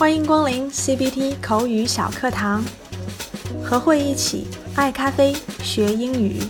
欢迎光临 CBT 口语小课堂，和慧一起爱咖啡学英语。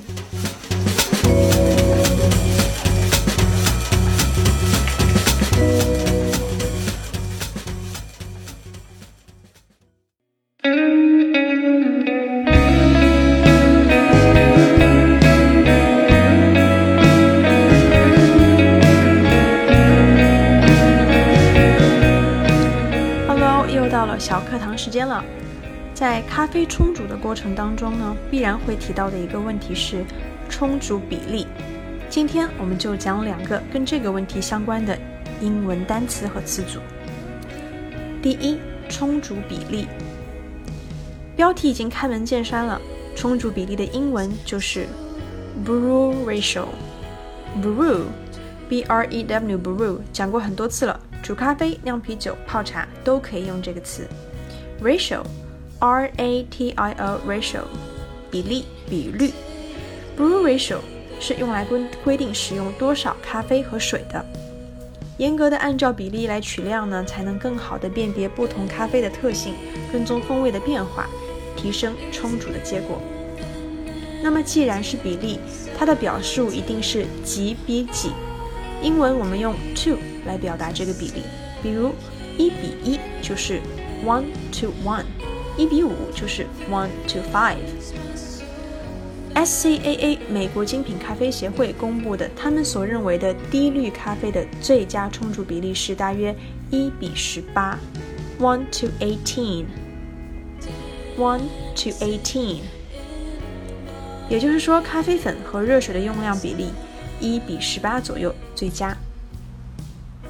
到了小课堂时间了。在咖啡冲煮的过程当中呢，必然会提到的一个问题是冲煮比例。今天我们就讲两个跟这个问题相关的英文单词和词组。第一，冲煮比例。标题已经开门见山了，冲煮比例的英文就是 brew ratio。brew，b r e w brew，讲过很多次了。煮咖啡、酿啤酒、泡茶都可以用这个词。ratio，r a t i o ratio，比例、比率。brew ratio 是用来规规定使用多少咖啡和水的。严格的按照比例来取量呢，才能更好的辨别不同咖啡的特性，跟踪风味的变化，提升冲煮的结果。那么既然是比例，它的表述一定是几比几。英文我们用 two 来表达这个比例，比如一比一就是 one to one，一比五就是 one to five。SCAA 美国精品咖啡协会公布的他们所认为的低滤咖啡的最佳冲煮比例是大约一比十八，one to eighteen，one to eighteen。也就是说，咖啡粉和热水的用量比例。一比十八左右最佳。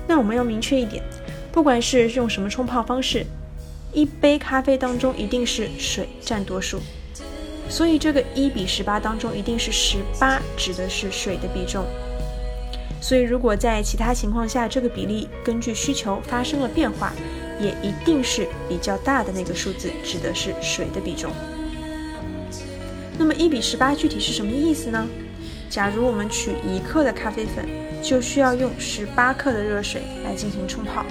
那我们要明确一点，不管是用什么冲泡方式，一杯咖啡当中一定是水占多数，所以这个一比十八当中一定是十八指的是水的比重。所以如果在其他情况下这个比例根据需求发生了变化，也一定是比较大的那个数字指的是水的比重。那么一比十八具体是什么意思呢？假如我们取一克的咖啡粉，就需要用十八克的热水来进行冲泡。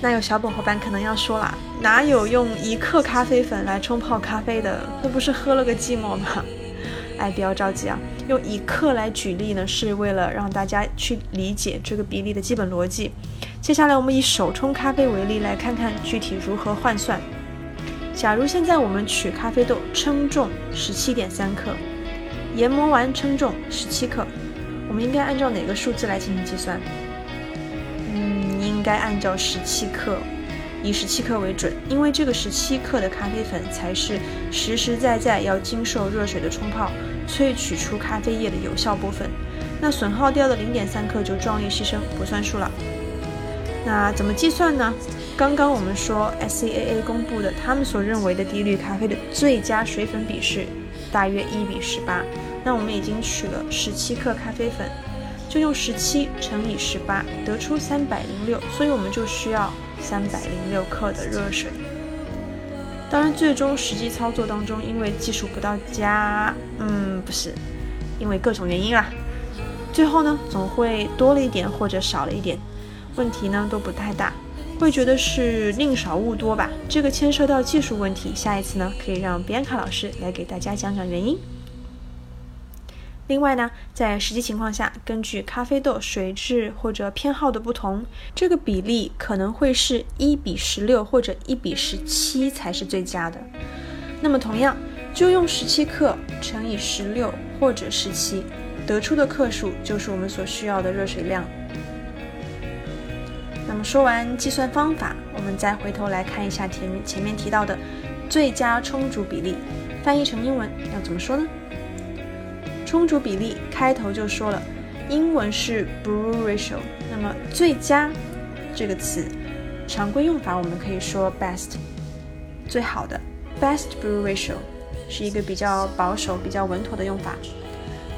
那有小本伙伴可能要说了，哪有用一克咖啡粉来冲泡咖啡的？那不是喝了个寂寞吗？哎，不要着急啊，用一克来举例呢，是为了让大家去理解这个比例的基本逻辑。接下来我们以手冲咖啡为例，来看看具体如何换算。假如现在我们取咖啡豆称重十七点三克。研磨完称重十七克，我们应该按照哪个数字来进行计算？嗯，应该按照十七克，以十七克为准，因为这个十七克的咖啡粉才是实实在在要经受热水的冲泡，萃取出咖啡液的有效部分。那损耗掉的零点三克就壮烈牺牲，不算数了。那怎么计算呢？刚刚我们说 SCAA 公布的他们所认为的低滤咖啡的最佳水粉比是。大约一比十八，那我们已经取了十七克咖啡粉，就用十七乘以十八，得出三百零六，所以我们就需要三百零六克的热水。当然，最终实际操作当中，因为技术不到家，嗯，不是，因为各种原因啊，最后呢，总会多了一点或者少了一点，问题呢都不太大。会觉得是宁少勿多吧？这个牵涉到技术问题，下一次呢可以让边卡老师来给大家讲讲原因。另外呢，在实际情况下，根据咖啡豆水质或者偏好的不同，这个比例可能会是一比十六或者一比十七才是最佳的。那么同样，就用十七克乘以十六或者十七，得出的克数就是我们所需要的热水量。说完计算方法，我们再回头来看一下前面前面提到的最佳充足比例，翻译成英文要怎么说呢？充足比例开头就说了，英文是 brew ratio。那么最佳这个词，常规用法我们可以说 best，最好的 best brew ratio 是一个比较保守、比较稳妥的用法。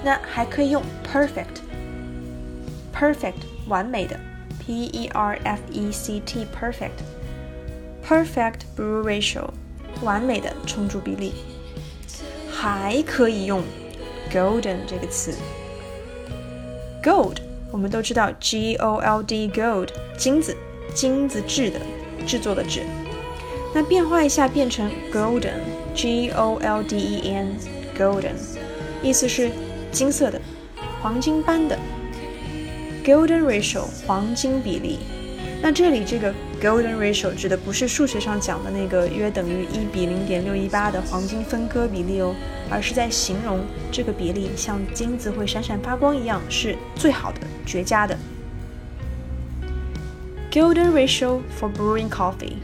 那还可以用 perfect，perfect 完美的。P E R F E C T perfect perfect brew ratio 完美的冲煮比例，还可以用 golden 这个词。gold 我们都知道 G O L D gold 金子金子制的 制作的制。那变化一下变成 golden，G O L D E N，golden，意思是金色的、黄金般的。 Golden ratio，黄金比例。那这里这个 golden ratio 指的不是数学上讲的那个约等于一比零点六一八的黄金分割比例哦，而是在形容这个比例像金子会闪闪发光一样，是最好的、绝佳的。golden ratio for brewing coffee，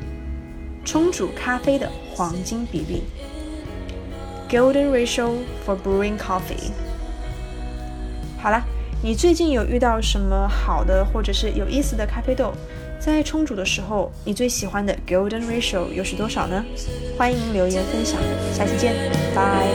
冲煮咖啡的黄金比例。golden ratio for brewing coffee。好了，你最近有遇到什么好的或者是有意思的咖啡豆？在冲煮的时候，你最喜欢的 golden ratio 又是多少呢？欢迎留言分享，下期见，拜。